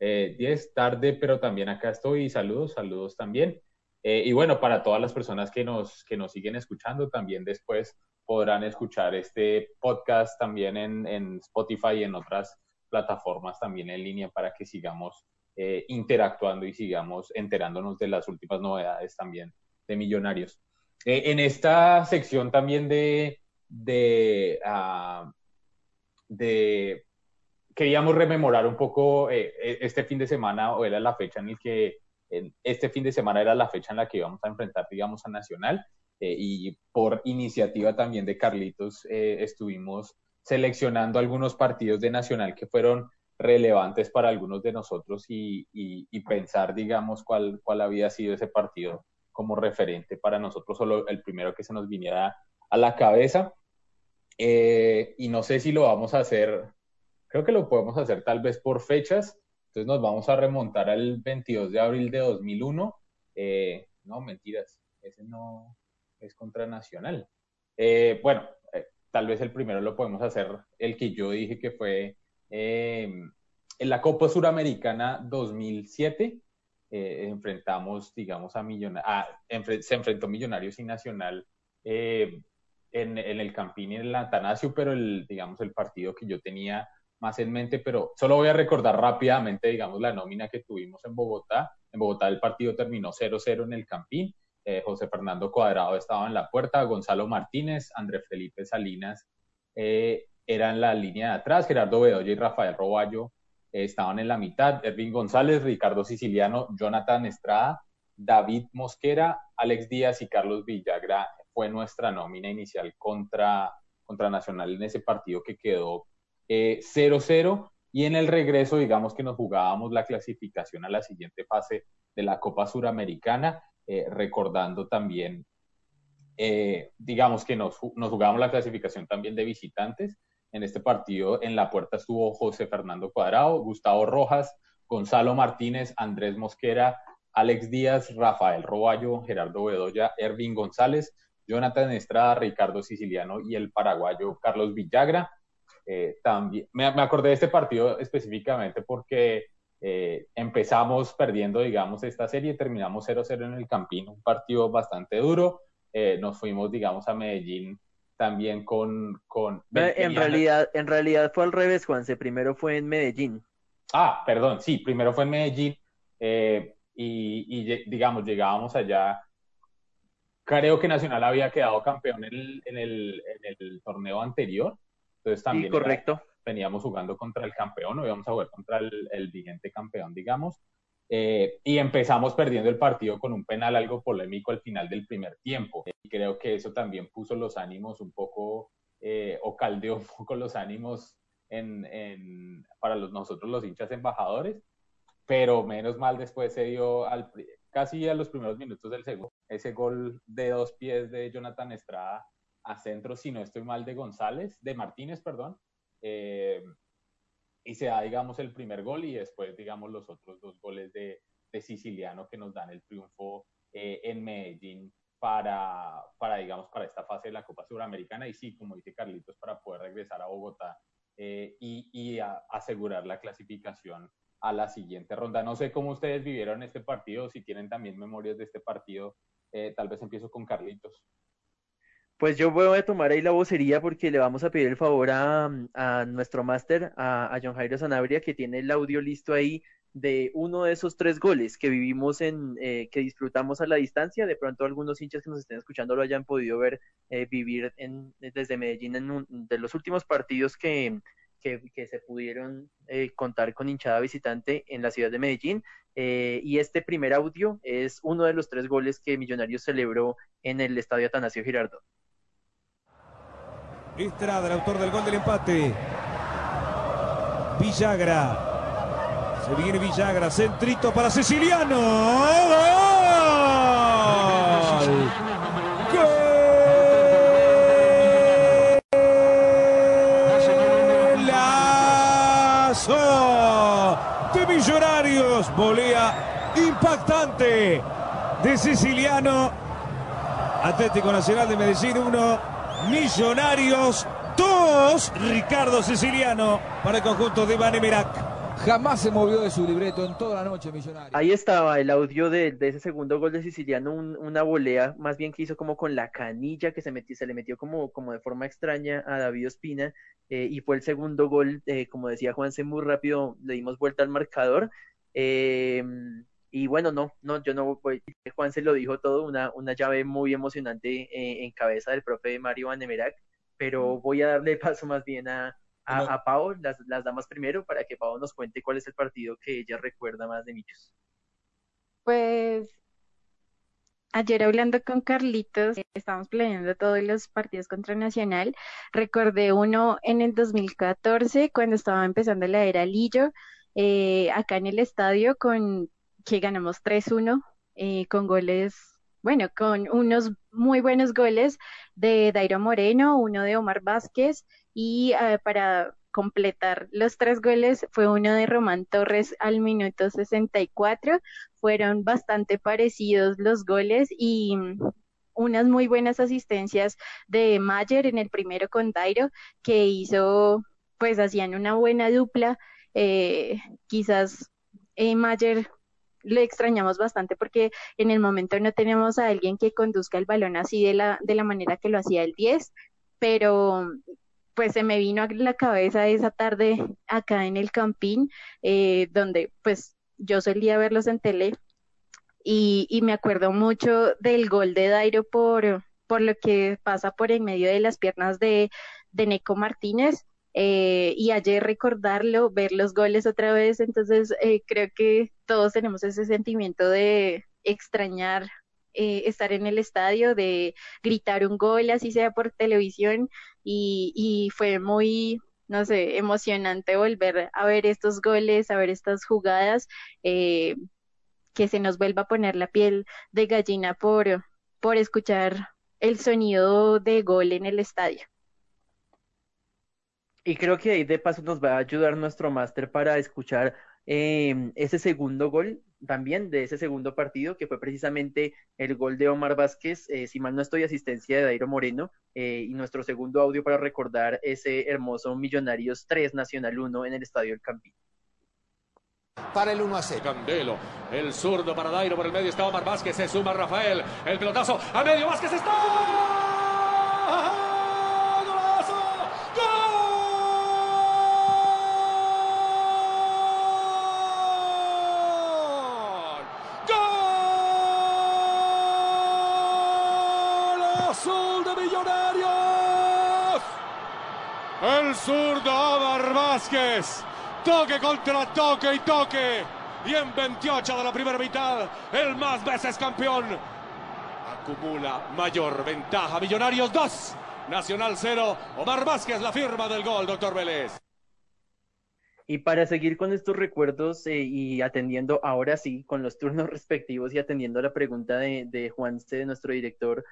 10 eh, tarde, pero también acá estoy. Saludos, saludos también. Eh, y bueno, para todas las personas que nos, que nos siguen escuchando, también después podrán escuchar este podcast también en, en Spotify y en otras plataformas también en línea para que sigamos eh, interactuando y sigamos enterándonos de las últimas novedades también de Millonarios. en esta sección también de, de, ah, de queríamos rememorar un poco eh, e, este fin de semana, o era la fecha en el que, este fin de semana era la fecha en la que íbamos a enfrentar, digamos, a Nacional, eh, y por iniciativa también de Carlitos eh, estuvimos seleccionando algunos partidos de Nacional que fueron relevantes para algunos de nosotros y, y, pensar, digamos, cuál, cuál había sido ese partido como referente para nosotros, solo el primero que se nos viniera a la cabeza. Y no sé si lo vamos a hacer Creo que lo podemos hacer tal vez por fechas. Entonces nos vamos a remontar al 22 de abril de 2001. Eh, no, mentiras. Ese no es contra Nacional. Eh, bueno, eh, tal vez el primero lo podemos hacer, el que yo dije que fue en la Copa Suramericana 2007. enfrentamos, digamos, a Millonarios, se enfrentó Millonarios y Nacional en, el Campín y en el Atanasio, pero el, digamos, el partido que yo tenía más en mente, pero solo voy a recordar rápidamente, digamos, la nómina que tuvimos en Bogotá. En Bogotá el partido terminó 0-0 en el Campín. Eh, José Fernando Cuadrado estaba en la puerta, Gonzalo Martínez, André Felipe Salinas eh, eran la línea de atrás, Gerardo Bedoya y Rafael Roballo eh, estaban en la mitad, Ervin González, Ricardo Siciliano, Jonathan Estrada, David Mosquera, Alex Díaz y Carlos Villagra fue nuestra nómina inicial contra, contra Nacional en ese partido que quedó 0-0 eh, y en el regreso, digamos que nos jugábamos la clasificación a la siguiente fase de la Copa Suramericana, eh, recordando también, eh, digamos que nos, nos jugábamos la clasificación también de visitantes. En este partido en la puerta estuvo José Fernando Cuadrado, Gustavo Rojas, Gonzalo Martínez, Andrés Mosquera, Alex Díaz, Rafael Roballo, Gerardo Bedoya, Ervin González, Jonathan Estrada, Ricardo Siciliano y el paraguayo Carlos Villagra. Eh, también, me, acordé de este partido específicamente porque eh, empezamos perdiendo, digamos, esta serie, terminamos 0-0 en el Campín, un partido bastante duro. Eh, nos fuimos, digamos, a Medellín también con... con en, realidad, en realidad fue al revés, Juanse. Primero fue en Medellín. Ah, perdón, sí, primero fue en Medellín y, digamos, llegábamos allá. Creo que Nacional había quedado campeón en el, en el, en el torneo anterior entonces también correcto. veníamos jugando contra el campeón, o íbamos a jugar contra el, el vigente campeón, digamos. Eh, y empezamos perdiendo el partido con un penal algo polémico al final del primer tiempo. Y creo que eso también puso los ánimos un poco, eh, o caldeó un poco los ánimos en, en, para los, nosotros los hinchas embajadores, pero menos mal después se dio al, casi a los primeros minutos del segundo, ese gol de dos pies de Jonathan Estrada a centro, si no estoy mal, de González, de Martínez, perdón. Eh, y se da, digamos, el primer gol y después, digamos, los otros dos goles de, de Siciliano que nos dan el triunfo eh, en Medellín para, para, digamos, para esta fase de la Copa Suramericana y sí, como dice Carlitos, para poder regresar a Bogotá eh, y, y asegurar la clasificación a la siguiente ronda. No sé cómo ustedes vivieron este partido, si tienen también memorias de este partido, tal vez empiezo con Carlitos. Pues yo voy a tomar ahí la vocería porque le vamos a pedir el favor a, nuestro máster, a, John Jairo Sanabria, que tiene el audio listo ahí de uno de esos tres goles que vivimos en, eh, que disfrutamos a la distancia. De pronto algunos hinchas que nos estén escuchando lo hayan podido ver eh, vivir en, desde Medellín en de los últimos partidos que, que, se pudieron eh, contar con hinchada visitante en la ciudad de Medellín. y este primer audio es uno de los tres goles que Millonarios celebró en el estadio Atanasio Girardot. Estrada, el autor del gol del empate. Villagra. Se viene Villagra, centrito para Siciliano. ¡Gol! Millonarios. Volea impactante de Siciliano. Atlético Nacional de Medellín 1. Millonarios 2. Ricardo Siciliano para el conjunto de Iván Emerac. Jamás se movió de su libreto en toda la noche, Millonarios. Ahí estaba el audio de, ese segundo gol de Siciliano, un, una volea más bien que hizo como con la canilla que se metió, se le metió como, como de forma extraña a David Ospina eh, y fue el segundo gol, eh, como decía Juanse, muy rápido le dimos vuelta al marcador. Eh, y bueno, no, no, yo no voy, Juan se lo dijo todo, una, una llave muy emocionante eh, en cabeza del profe Mario Vanemerac, pero voy a darle [LAUGHS] paso más bien a, a, a Pau, las, las damas primero, para que Pau nos cuente cuál es el partido que ella recuerda más de Millos. Pues ayer hablando con Carlitos, estábamos planeando todos los partidos contra Nacional. Recordé uno en el 2014, cuando estaba empezando la era Lillo, eh, acá en el estadio, con que ganamos 3-1, eh, con goles, bueno, con unos muy buenos goles de Dairo Moreno, uno de Omar Vázquez y uh, para completar los tres goles fue uno de Román Torres al minuto 64. Fueron bastante parecidos los goles y unas muy buenas asistencias de Mayer en el primero con Dairo, que hizo, pues hacían una buena dupla. Eh, quizás Mayer le extrañamos bastante porque en el momento no tenemos a alguien que conduzca el balón así de la, de la manera que lo hacía el 10, pero pues se me vino a la cabeza esa tarde acá en el Campín, eh, donde pues yo solía verlos en tele y, y, me acuerdo mucho del gol de Dairo por, por lo que pasa por en medio de las piernas de, de Neco Martínez. Eh, y ayer recordarlo, ver los goles otra vez, entonces eh, creo que todos tenemos ese sentimiento de extrañar eh, estar en el estadio, de gritar un gol, así sea por televisión, y, y fue muy, no sé, emocionante volver a ver estos goles, a ver estas jugadas, eh, que se nos vuelva a poner la piel de gallina por, por escuchar el sonido de gol en el estadio. Y creo que ahí de paso nos va a ayudar nuestro máster para escuchar eh, ese segundo gol también de ese segundo partido, que fue precisamente el gol de Omar Vázquez, eh, si mal no estoy, asistencia de Dairo Moreno, eh, y nuestro segundo audio para recordar ese hermoso Millonarios 3 Nacional 1 en el Estadio del Campín. Para el 1 a 0. Candelo, el zurdo para Dairo, por el medio está Omar Vázquez, se suma Rafael, el pelotazo, a medio Vázquez está. El zurdo Omar Vázquez. Toque contra toque y toque. Y en 28 de la primera mitad, el más veces campeón. Acumula mayor ventaja. Millonarios 2, Nacional 0. Omar Vázquez la firma del gol, doctor Vélez. Y para seguir con estos recuerdos eh, y atendiendo ahora sí con los turnos [LAUGHS] respectivos y atendiendo a la pregunta de, de de nuestro director,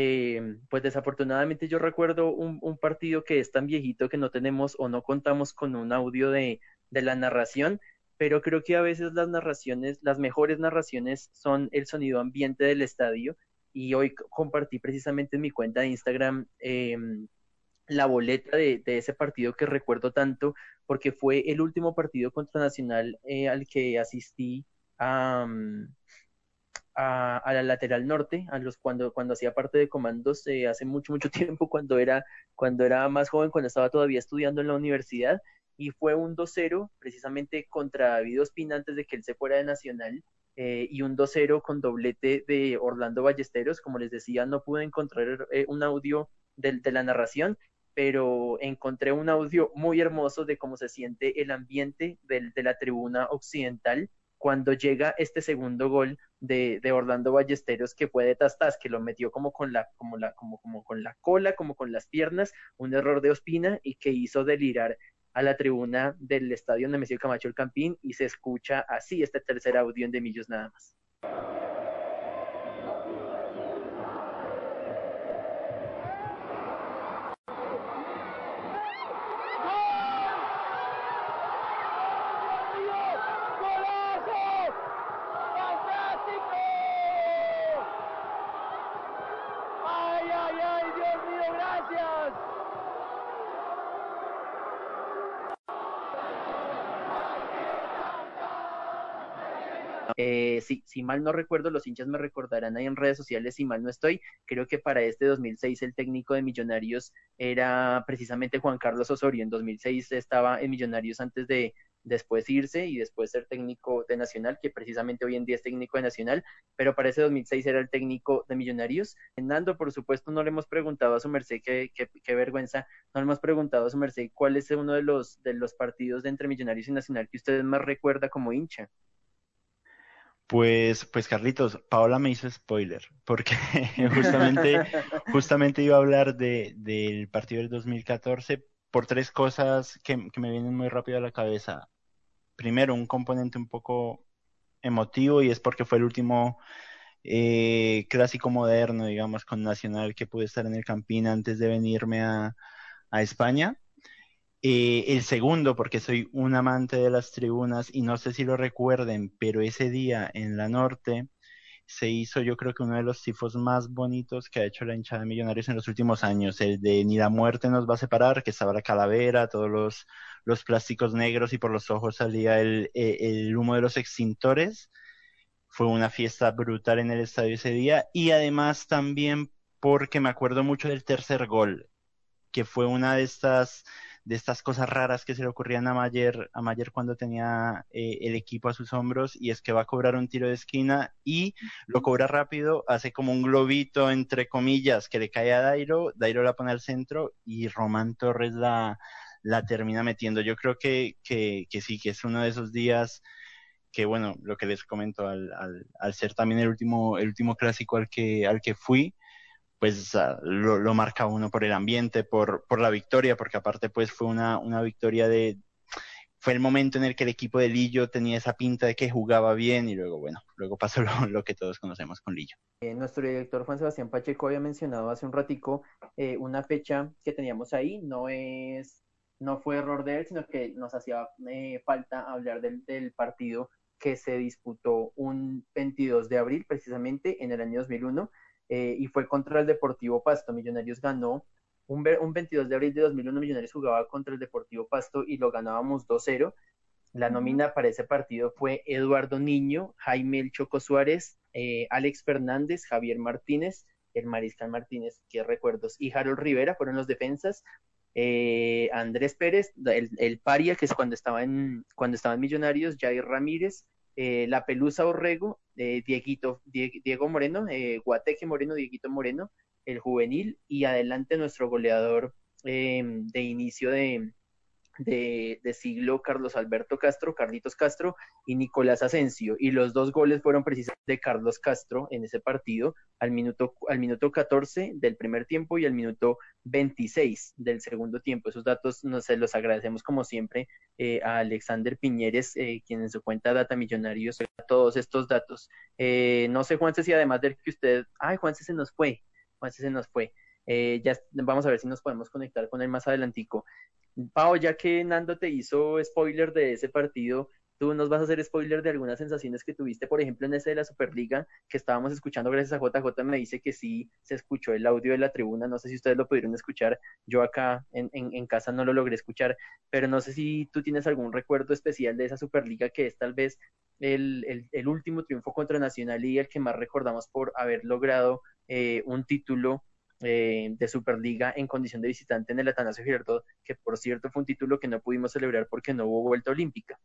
eh, pues desafortunadamente yo recuerdo un, partido que es tan viejito que no tenemos o no contamos con un audio de, de, la narración, pero creo que a veces las narraciones, las mejores narraciones son el sonido ambiente del estadio. Y hoy compartí precisamente en mi cuenta de Instagram eh, la boleta de, ese partido que recuerdo tanto porque fue el último partido contra Nacional eh, al que asistí a... a, la lateral norte, a los cuando, cuando hacía parte de comandos eh, hace mucho, mucho [LAUGHS] tiempo, cuando era, cuando era más joven, cuando estaba todavía estudiando en la universidad, y fue un 2-0 precisamente contra David Ospina antes de que él se fuera de Nacional, eh, y un 2-0 con doblete de Orlando Ballesteros, como les decía, no pude encontrar eh, un audio de, de la narración, pero encontré un audio muy hermoso de cómo se siente el ambiente de la tribuna occidental cuando llega este segundo gol de, de, Orlando Ballesteros que fue de Tastas, que lo metió como con la, como la, como, como con la cola, como con las piernas, un error de Ospina y que hizo delirar a la tribuna del estadio Nemesio Camacho el Campín y se escucha así este tercer audio en de Millos nada más. Si, si mal no recuerdo, los hinchas me recordarán ahí en redes sociales, si mal no estoy, creo que para este 2006 el técnico de Millonarios era precisamente Juan Carlos Osorio. En 2006 estaba en Millonarios antes de, después irse y después ser técnico de Nacional, que precisamente hoy en día es técnico de Nacional, pero para ese 2006 era el técnico de Millonarios. Nando, por supuesto, no le hemos preguntado a su merced, qué, qué, vergüenza, no le hemos preguntado a su merced cuál es uno de los, de los partidos de entre Millonarios y Nacional que usted más recuerda como hincha. Pues, pues Carlitos, Paola me hizo spoiler, porque [LAUGHS] justamente, [LAUGHS] justamente iba a hablar de, del partido del 2014 por tres cosas que, que me vienen muy rápido a la cabeza primero un componente un poco emotivo y es porque fue el último eh, clásico moderno, digamos, con Nacional que pude estar en el Campín antes de venirme a, España. Eh, el segundo, porque soy un amante de las tribunas y no sé si lo recuerden, pero ese día en la norte se hizo yo creo que uno de los tifos más bonitos que ha hecho la hinchada de Millonarios en los últimos años, el de Ni la muerte nos va a separar, que estaba la calavera, todos los, los plásticos negros y por los ojos salía el, eh, el humo de los extintores. Fue una fiesta brutal en el estadio ese día y además también porque me acuerdo mucho del tercer gol, que fue una de estas de estas cosas raras que se le ocurrían a Mayer, a Mayer cuando tenía eh, el equipo a sus hombros y es que va a cobrar un tiro de esquina y lo cobra rápido, hace como un globito entre comillas que le cae a Dairo, Dairo la pone al centro y Román Torres la, la termina metiendo. Yo creo que, que, que sí, que es uno de esos días que bueno, lo que les comento, al, al, al ser también el último, el último clásico al que, al que fui, pues lo, marca uno por el ambiente, por, por la victoria, porque aparte pues fue una, una victoria de... Fue el momento en el que el equipo de Lillo tenía esa pinta de que jugaba bien y luego, bueno, luego pasó [LAUGHS] lo, que todos conocemos con Lillo. Eh, nuestro director Juan Sebastián Pacheco había mencionado hace un ratico eh, una fecha que teníamos ahí, no es, no fue error de él, sino que nos hacía eh, falta hablar del, del partido que se disputó un 22 de abril, precisamente en el año 2001, eh, y fue contra el Deportivo Pasto. Millonarios ganó un, un 22 de abril de 2001, Millonarios jugaba contra el Deportivo Pasto y lo ganábamos 2-0. La nómina para ese partido fue Eduardo Niño, Jaime El Choco Suárez, eh, Alex Fernández, Javier Martínez, el Mariscal Martínez, qué recuerdos, y Harold Rivera fueron los defensas. Eh, Andrés Pérez, el, el, Paria, que es cuando estaba en, cuando estaba en Millonarios, Jair Ramírez, eh, La Pelusa Orrego, eh, Dieguito, Diego Moreno, eh, Guateque Moreno, Dieguito Moreno, el juvenil, y adelante nuestro goleador de inicio de, de, siglo Carlos Alberto Castro, Carlitos Castro y Nicolás Asensio. Y los dos goles fueron precisamente de Carlos Castro en ese partido, al minuto, al minuto 14 del primer tiempo y al minuto 26 del segundo tiempo. Esos datos nos se los agradecemos como siempre eh, a Alexander Piñeres, eh, quien en su cuenta Data Millonarios, todos estos datos. Eh, no sé, Juanse, si además de que usted, ay, Juanse se nos fue, Juanse se nos fue. Ya vamos a ver si nos podemos conectar con él más adelantico. Pau, ya que Nando te hizo spoiler de ese partido, tú nos vas a hacer spoiler de algunas sensaciones que tuviste, por ejemplo, en ese de la Superliga que estábamos escuchando gracias a JJ, me dice que sí se escuchó el audio de la tribuna, no sé si ustedes lo pudieron escuchar, yo acá en, en, casa no lo logré escuchar, pero no sé si tú tienes algún recuerdo especial de esa Superliga que es tal vez el, el, el último triunfo contra Nacional y el que más recordamos por haber logrado eh, un título eh, de Superliga en condición de visitante en el Atanasio Girardot, que por cierto fue un título que no pudimos celebrar porque no hubo vuelta olímpica.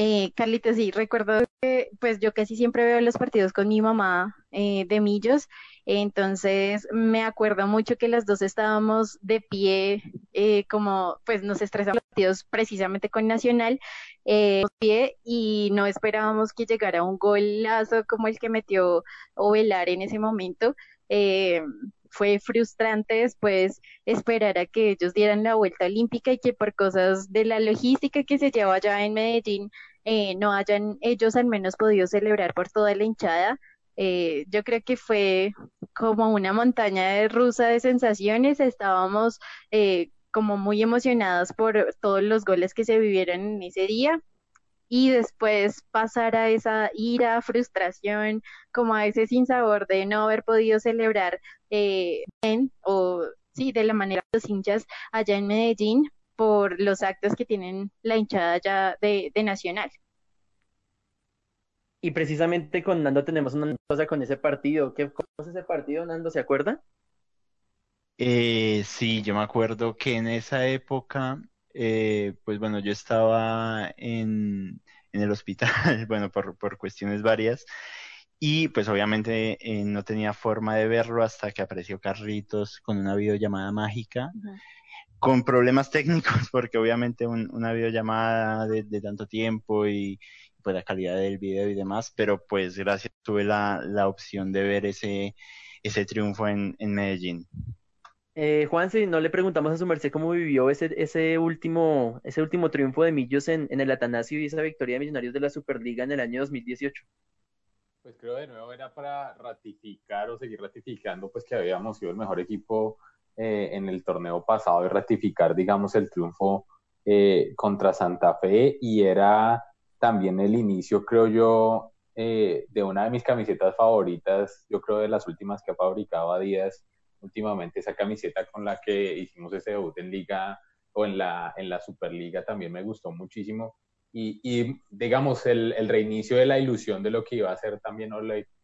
Eh, Carlitos, sí, recuerdo que pues yo casi siempre veo los partidos con mi mamá eh, de Millos, entonces me acuerdo mucho que las dos estábamos de pie, eh, como pues nos estresamos los partidos precisamente con Nacional, eh, pie y no esperábamos que llegara un golazo como el que metió Ovelar en ese momento. Eh, fue frustrante después esperar a que ellos dieran la vuelta olímpica y que por cosas de la logística que se lleva allá en Medellín eh, no hayan ellos al menos podido celebrar por toda la hinchada. Eh, yo creo que fue como una montaña de rusa de sensaciones. Estábamos como muy emocionados por todos los goles que se vivieron en ese día y después pasar a esa ira, frustración, como a ese sinsabor de no haber podido celebrar eh, bien o sí, de la manera de los hinchas allá en Medellín por los actos que tienen la hinchada allá de, Nacional. Y precisamente con Nando tenemos una cosa con ese partido. ¿Qué cómo es ese partido, Nando? ¿Se acuerda? Eh, sí, yo me acuerdo que en esa época, eh, pues bueno, yo estaba en, en el hospital, [LAUGHS] bueno, por, por cuestiones varias, y pues obviamente eh, no tenía forma de verlo hasta que apareció Carritos con una videollamada mágica, con problemas técnicos, [LAUGHS] porque obviamente un- una videollamada de, de tanto tiempo y pues la calidad del video y demás, pero pues gracias tuve la, la opción de ver ese, ese triunfo en, en Medellín. Eh, Juan, si no le preguntamos a su merced cómo vivió ese, ese último, ese último triunfo de Millos en, en el Atanasio y esa victoria de Millonarios de la Superliga en el año 2018. Pues creo de nuevo era para ratificar o seguir ratificando pues que habíamos sido el mejor equipo eh, en el torneo pasado y ratificar digamos el triunfo eh, contra Santa Fe y era también el inicio creo yo eh, de una de mis camisetas favoritas, yo creo de las últimas que ha fabricado Adidas últimamente, esa camiseta con la que hicimos ese debut en Liga o en la, en la Superliga también me gustó muchísimo. Y, digamos el, el, reinicio de la ilusión de lo que iba a ser también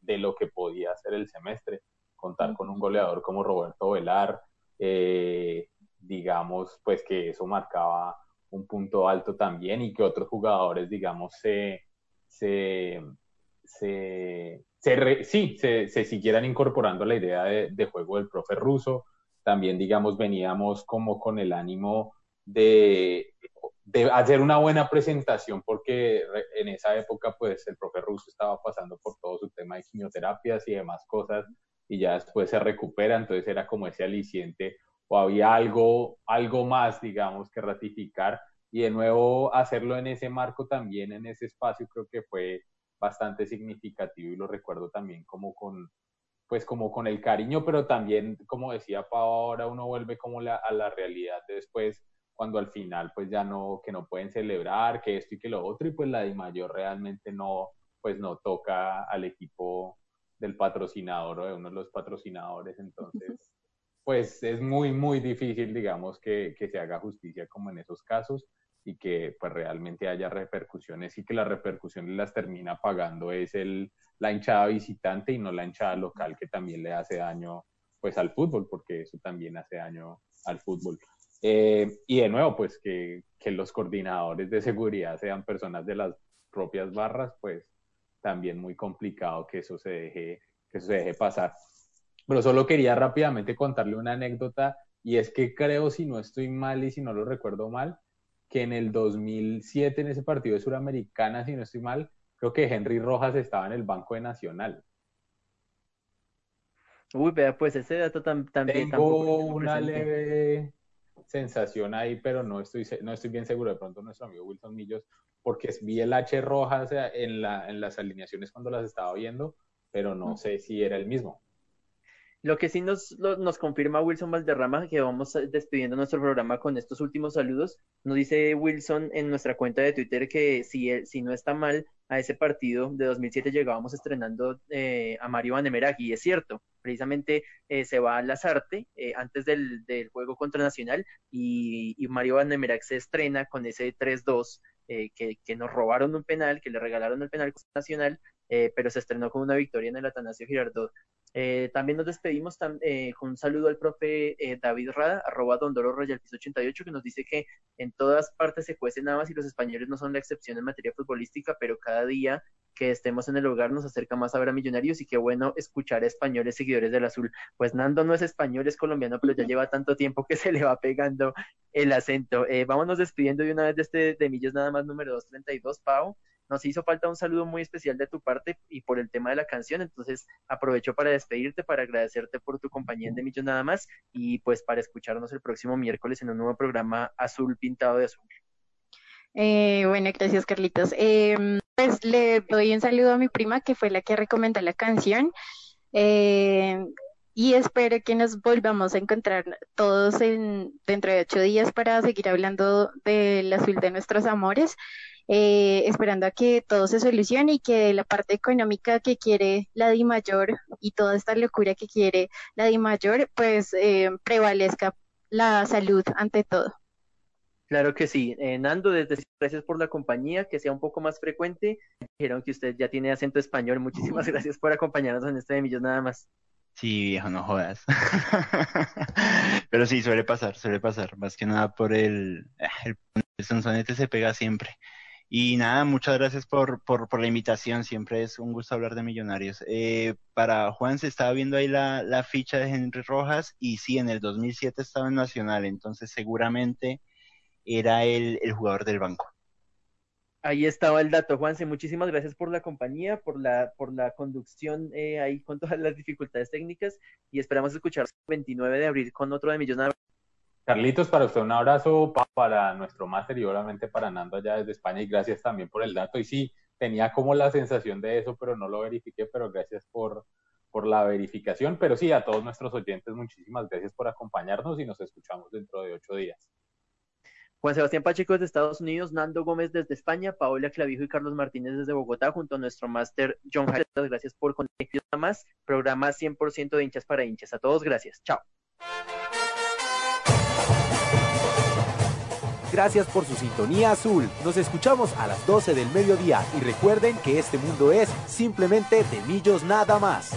de lo que podía ser el semestre, contar con un goleador como Roberto Velar, eh, digamos pues que eso marcaba un punto alto también y que otros jugadores digamos se, se, se sí, se, se, siguieran incorporando la idea de, de juego del profe ruso, también digamos veníamos como con el ánimo de de hacer una buena presentación porque en esa época pues el profe ruso estaba pasando por todo su tema de quimioterapias y demás cosas y ya después se recupera, entonces era como ese aliciente o había algo, algo más, digamos, que ratificar. Y de nuevo hacerlo en ese marco también, en ese espacio, creo que fue bastante significativo y lo recuerdo también como con, pues como con el cariño, pero también, como decía Pau, ahora uno vuelve como la, a la realidad de después cuando al final pues ya no, que no pueden celebrar, que esto y que lo otro, y pues la Di Mayor realmente no, pues no toca al equipo del patrocinador o de uno de los patrocinadores, entonces [LAUGHS] pues es muy, muy difícil, digamos, que, que se haga justicia como en esos casos y que pues realmente haya repercusiones y que las repercusiones las termina pagando es el, la hinchada visitante y no la hinchada local que también le hace daño pues al fútbol, porque eso también hace daño al fútbol. Eh, y de nuevo, pues que, que, los coordinadores de seguridad sean personas de las propias barras, pues también muy complicado que eso se deje, que eso se deje pasar. Pero solo quería rápidamente contarle una anécdota y es que creo, si no estoy mal y si no lo recuerdo mal, que en el 2007 en ese partido de Suramericana, si no estoy mal, creo que Henry Rojas estaba en el Banco de Nacional. Uy, vea, pues ese dato tam también... Tengo una leve sensación ahí, pero no estoy, no estoy bien seguro. De pronto nuestro amigo Wilson Millos, porque vi el H roja en, la, en las alineaciones cuando las estaba viendo, pero no sé si era el mismo. Lo que sí nos, lo, nos confirma Wilson Valderrama, que vamos despidiendo nuestro programa con estos últimos saludos, nos dice Wilson en nuestra cuenta de Twitter que si, si no está mal, a ese partido de 2007 llegábamos estrenando eh, a Mario Vanemeragui, y es cierto, precisamente eh, se va a Lazarte eh, antes del, del, juego contra Nacional y, y Mario Vanemeragui se estrena con ese 3-2 que, que, nos robaron un penal, que le regalaron el penal Nacional, pero se estrenó con una victoria en el Atanasio Girardot eh, también nos despedimos eh, con un saludo al profe eh, David Rada, arroba Dondoro Royal 88, que nos dice que en todas partes se cuecen habas y los españoles no son la excepción en materia futbolística, pero cada día que estemos en el hogar nos acerca más a ver a Millonarios y qué bueno escuchar a españoles seguidores del azul. Pues Nando no es español, es colombiano, pero ya lleva tanto tiempo que se le va pegando el acento. Eh, vámonos despidiendo de una vez de este de Millos nada más número 232, Pau nos hizo falta un saludo muy especial de tu parte y por el tema de la canción, entonces aprovecho para despedirte, para agradecerte por tu compañía en De Millos nada más y pues para escucharnos el próximo miércoles en un nuevo programa Azul Pintado de Azul. Eh, bueno, gracias Carlitos. Eh, pues le doy un saludo a mi prima que fue la que recomendó la canción. Eh, y espero que nos volvamos a encontrar todos en, dentro de ocho días para seguir hablando del azul de nuestros amores eh, esperando a que todo se solucione y que la parte económica que quiere la Di Mayor y toda esta locura que quiere la Di Mayor, pues eh, prevalezca la salud ante todo. Claro que sí. Eh, Nando, desde gracias por la compañía, que sea un poco más frecuente. Dijeron que usted ya tiene acento español. Muchísimas [LAUGHS] gracias por acompañarnos en este de Millos nada más. Sí, viejo, no jodas. [LAUGHS] Pero sí, suele pasar, suele pasar. Más que nada por el, el, el sonsonete se pega siempre. Y nada, muchas gracias por, por, la invitación. Siempre es un gusto hablar de millonarios. Eh, para Juan, se estaba viendo ahí la, la, ficha de Henry Rojas y sí, en el 2007 estaba en Nacional, entonces seguramente era el, el jugador del banco. Ahí estaba el dato, Juanse. Muchísimas gracias por la compañía, por la, por la conducción eh, ahí con todas las dificultades técnicas y esperamos escuchar el 29 de abril con otro de Millonarios. Carlitos, para usted un abrazo para nuestro máster y obviamente para Nando allá desde España y gracias también por el dato. Y sí, tenía como la sensación de eso, pero no lo verifiqué, pero gracias por, por la verificación. Pero sí, a todos nuestros oyentes, muchísimas gracias por acompañarnos y nos escuchamos dentro de ocho días. Juan Sebastián Pacheco desde Estados Unidos, Nando Gómez desde España, Paola Clavijo y Carlos Martínez desde Bogotá, junto a nuestro máster John Jared. Gracias por conectarnos más. Programa 100% de hinchas para hinchas. A todos, gracias. Chao. Gracias por su sintonía azul. Nos escuchamos a las 12 del mediodía y recuerden que este mundo es simplemente de millos nada más.